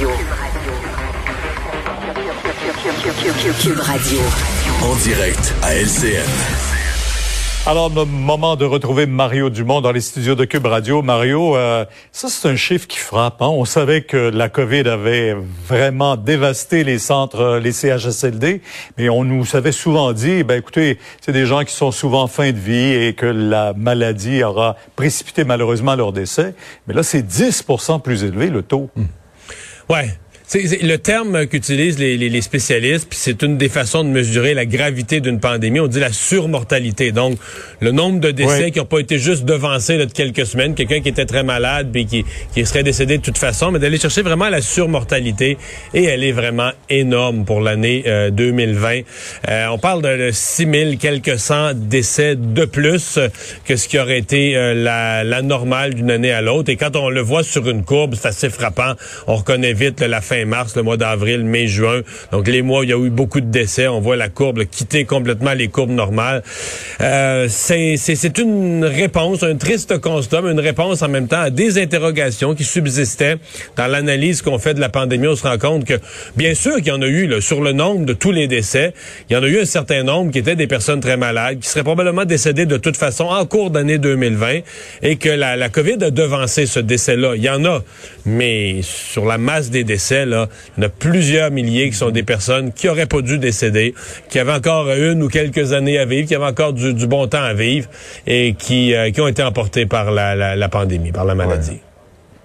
Radio. Cube Radio. En direct à LCN. Alors, le moment de retrouver Mario Dumont dans les studios de Cube Radio. Mario, euh, ça c'est un chiffre qui frappe. Hein? On savait que la COVID avait vraiment dévasté les centres, euh, les CHSLD, mais on nous avait souvent dit, ben écoutez, c'est des gens qui sont souvent en fin de vie et que la maladie aura précipité malheureusement leur décès. Mais là, c'est 10% plus élevé le taux. Ouais. C'est le terme qu'utilisent les, les, les, spécialistes, puis c'est une des façons de mesurer la gravité d'une pandémie. On dit la surmortalité. Donc, le nombre de décès qui n'ont pas été juste devancés là, de quelques semaines, quelqu'un qui était très malade puis qui, qui serait décédé de toute façon, mais d'aller chercher vraiment la surmortalité. Et elle est vraiment énorme pour l'année 2020. Euh, on parle de 6 000 quelques cent décès de plus que ce qui aurait été euh, la, la normale d'une année à l'autre. Et quand on le voit sur une courbe, c'est assez frappant. On reconnaît vite la fin mars, le mois d'avril, mai, juin. Donc les mois où il y a eu beaucoup de décès, on voit la courbe quitter complètement les courbes normales. Euh, c'est une réponse, un triste constat, mais une réponse en même temps à des interrogations qui subsistaient dans l'analyse qu'on fait de la pandémie. On se rend compte que, bien sûr qu'il y en a eu là, sur le nombre de tous les décès, il y en a eu un certain nombre qui étaient des personnes très malades, qui seraient probablement décédées de toute façon en cours d'année 2020 et que la, la COVID a devancé ce décès-là. Il y en a, mais sur la masse des décès, il y en a plusieurs milliers qui sont des personnes qui auraient pas dû décéder, qui avaient encore une ou quelques années à vivre, qui avaient encore du, bon temps à vivre et qui, euh, ont été emportés par la, pandémie, par la maladie.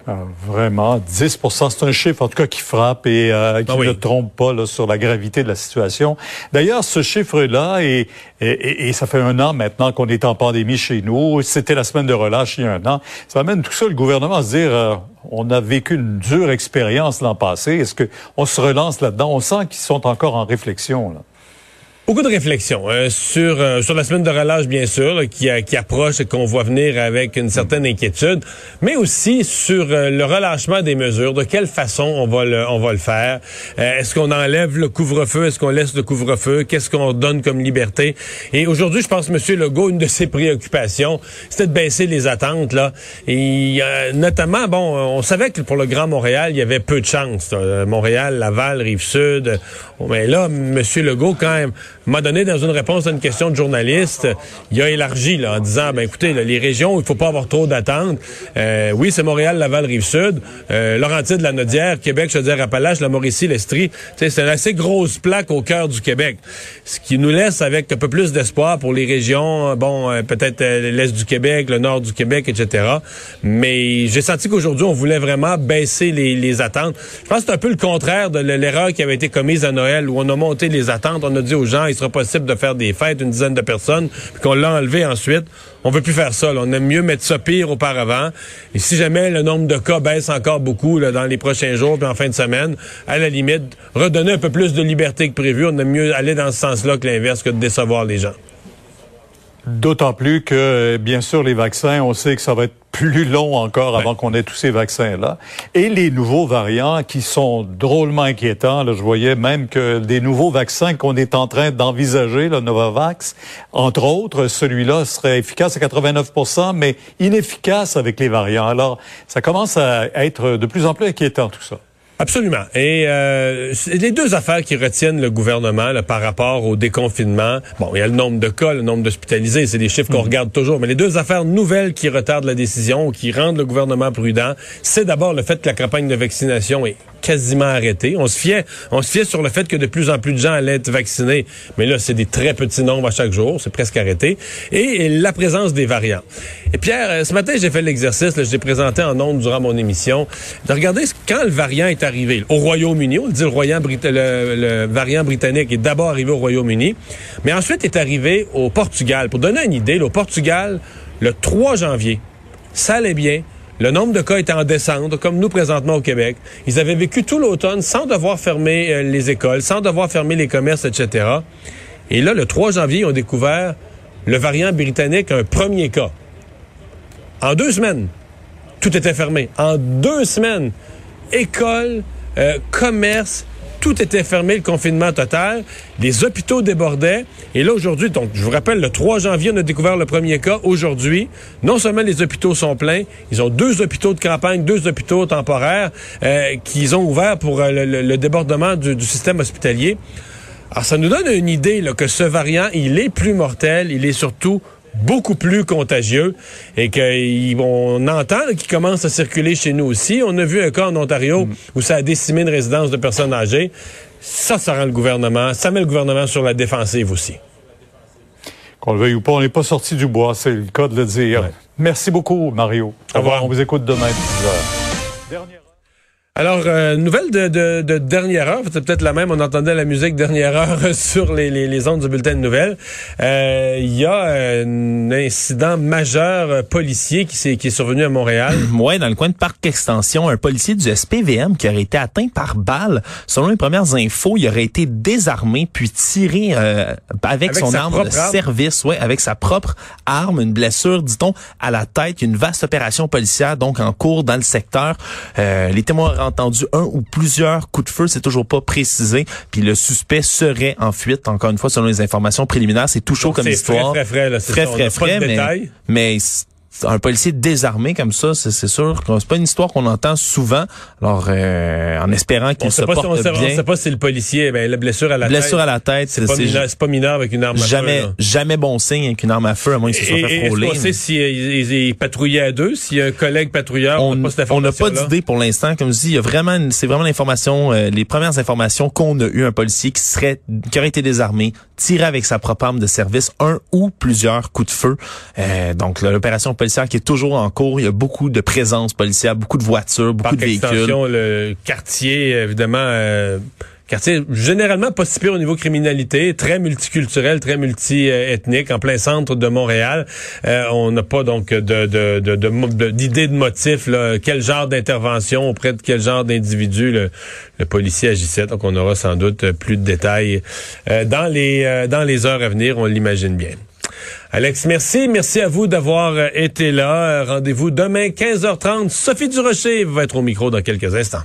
Ah, vraiment, 10% c'est un chiffre en tout cas qui frappe et euh, qui oui. ne trompe pas là, sur la gravité de la situation. D'ailleurs, ce chiffre-là, et, et, et, ça fait un an maintenant qu'on est en pandémie chez nous, c'était la semaine de relâche il y a un an, ça amène tout ça le gouvernement à se dire, euh, on a vécu une dure expérience l'an passé, est-ce qu'on se relance là-dedans? On sent qu'ils sont encore en réflexion. Là. Beaucoup de réflexions euh, sur euh, sur la semaine de relâche, bien sûr, là, qui, qui approche et qu'on voit venir avec une certaine inquiétude, mais aussi sur euh, le relâchement des mesures. De quelle façon on va le on va le faire Est-ce qu'on enlève le couvre-feu? Est-ce qu'on laisse le couvre-feu? Qu'est-ce qu'on donne comme liberté? Et aujourd'hui, je pense, Monsieur Legault, une de ses préoccupations, c'était de baisser les attentes là. Et notamment, bon, on savait que pour le Grand Montréal, il y avait peu de chance. Montréal, Laval, Rive-Sud. Mais là, Monsieur Legault, quand même m'a donné dans une réponse à une question de journaliste, il a élargi là, en disant, ben écoutez, là, les régions, il faut pas avoir trop d'attentes. Euh, oui, c'est Montréal, Laval, Rive-Sud, euh, Laurentide, la Nodière, Québec, Chaudière-Appalaches, la Mauricie, l'Estrie. C'est une assez grosse plaque au cœur du Québec, ce qui nous laisse avec un peu plus d'espoir pour les régions, bon, euh, peut-être euh, l'est du Québec, le nord du Québec, etc. Mais j'ai senti qu'aujourd'hui, on voulait vraiment baisser les, les attentes. Je pense que c'est un peu le contraire de l'erreur qui avait été commise à Noël, où on a monté les attentes, on a dit aux gens, sera possible de faire des fêtes, une dizaine de personnes, puis qu'on l'a enlevé ensuite. On veut plus faire ça. On aime mieux mettre ça pire auparavant. Et si jamais le nombre de cas baisse encore beaucoup dans les prochains jours puis en fin de semaine, à la limite, redonner un peu plus de liberté que prévu. On aime mieux aller dans ce sens-là que l'inverse, que de décevoir les gens. D'autant plus que, bien sûr, les vaccins, on sait que ça va être plus long encore ouais. avant qu'on ait tous ces vaccins-là. Et les nouveaux variants qui sont drôlement inquiétants. Là, je voyais même que des nouveaux vaccins qu'on est en train d'envisager, le Novavax, entre autres, celui-là serait efficace à 89% mais inefficace avec les variants. Alors, ça commence à être de plus en plus inquiétant tout ça. Absolument. Et euh, les deux affaires qui retiennent le gouvernement là, par rapport au déconfinement, bon, il y a le nombre de cas, le nombre d'hospitalisés, c'est des chiffres qu'on mmh. regarde toujours, mais les deux affaires nouvelles qui retardent la décision ou qui rendent le gouvernement prudent, c'est d'abord le fait que la campagne de vaccination est quasiment arrêtée. On se fiait, on se fiait sur le fait que de plus en plus de gens allaient être vaccinés, mais là, c'est des très petits nombres à chaque jour, c'est presque arrêté. Et, la présence des variants. Et Pierre, ce matin, j'ai fait l'exercice, j'ai présenté en ondes durant mon émission, de regarder quand le variant est arrivé. Au Royaume-Uni, on le, le, le, variant britannique est d'abord arrivé au Royaume-Uni, mais ensuite est arrivé au Portugal. Pour donner une idée, au Portugal, le 3 janvier, ça allait bien. Le nombre de cas était en descente, comme nous présentement au Québec. Ils avaient vécu tout l'automne sans devoir fermer euh, les écoles, sans devoir fermer les commerces, etc. Et là, le 3 janvier, ils ont découvert le variant britannique, un premier cas. En deux semaines, tout était fermé. En deux semaines, école, euh, commerce, Tout était fermé, le confinement total. Les hôpitaux débordaient. Et là, aujourd'hui, donc, je vous rappelle, le 3 janvier, on a découvert le premier cas. Aujourd'hui, non seulement les hôpitaux sont pleins, ils ont deux hôpitaux de campagne, deux hôpitaux temporaires euh, qu'ils ont ouverts pour euh, le, débordement du, système hospitalier. Alors, ça nous donne une idée que ce variant, il est plus mortel, il est surtout beaucoup plus contagieux et qu'on entend qu'il commence à circuler chez nous aussi. On a vu un cas en Ontario où ça a décimé une résidence de personnes âgées. Ça, ça rend le gouvernement, ça met le gouvernement sur la défensive aussi. Qu'on le veuille ou pas, on n'est pas sorti du bois, c'est le cas de le dire. Merci beaucoup, Mario. Au revoir. On vous écoute demain 10 h alors, euh, nouvelle de, de, de, dernière heure, c'est peut-être la même, on entendait la musique dernière heure sur les, les, les ondes du bulletin de nouvelles. Euh, il y a un incident majeur euh, policier qui, est, qui est survenu à Montréal. Oui, dans le coin de Parc Extension, un policier du SPVM qui aurait été atteint par balle. Selon les premières infos, il aurait été désarmé puis tiré euh, avec, son arme de service, ouais, avec sa propre arme, une blessure, dit-on, à la tête. Une vaste opération policière donc en cours dans le secteur. les témoins entendu un ou plusieurs coups de feu, c'est toujours pas précisé. Puis le suspect serait en fuite, encore une fois, selon les informations préliminaires. C'est tout chaud comme histoire. Très, très frais, là. Très, frais, frais, mais, mais un policier désarmé comme ça, c'est sûr que c'est pas une histoire qu'on entend souvent. Alors, euh, en espérant qu'il se porte on bien. On sait pas si le policier, ben, la blessure à la blessure tête. Blessure à la tête, c'est pas, mineur, pas mineur avec une arme jamais, à feu. Jamais bon signe avec une arme à feu, à moins qu'il se soit fait frôler. on sait s'il si, patrouillait à deux, s'il y a un collègue patrouilleur, on n'a pas, d'idée pour l'instant. Comme je dis, il y a vraiment, c'est vraiment l'information, euh, les premières informations qu'on a eu un policier qui serait, qui aurait été désarmé, tiré avec sa propre arme de service, un ou plusieurs coups de feu. Euh, donc l'opération policière qui est toujours en cours. Il y a beaucoup de présence policière, beaucoup de voitures, beaucoup de véhicules. le quartier, évidemment, euh, quartier généralement pas si pire au niveau criminalité, très multiculturel, très multiethnique, en plein centre de Montréal. Euh, on n'a pas donc de, de, de, d'idée de, motif, là, quel genre d'intervention auprès de quel genre d'individu le, le, policier agissait? Donc on aura sans doute plus de détails euh, dans les euh, dans les heures à venir, on l'imagine bien. Alex, merci. Merci à vous d'avoir euh, été là. Rendez-vous demain 15h30. Sophie Durocher va être au micro dans quelques instants.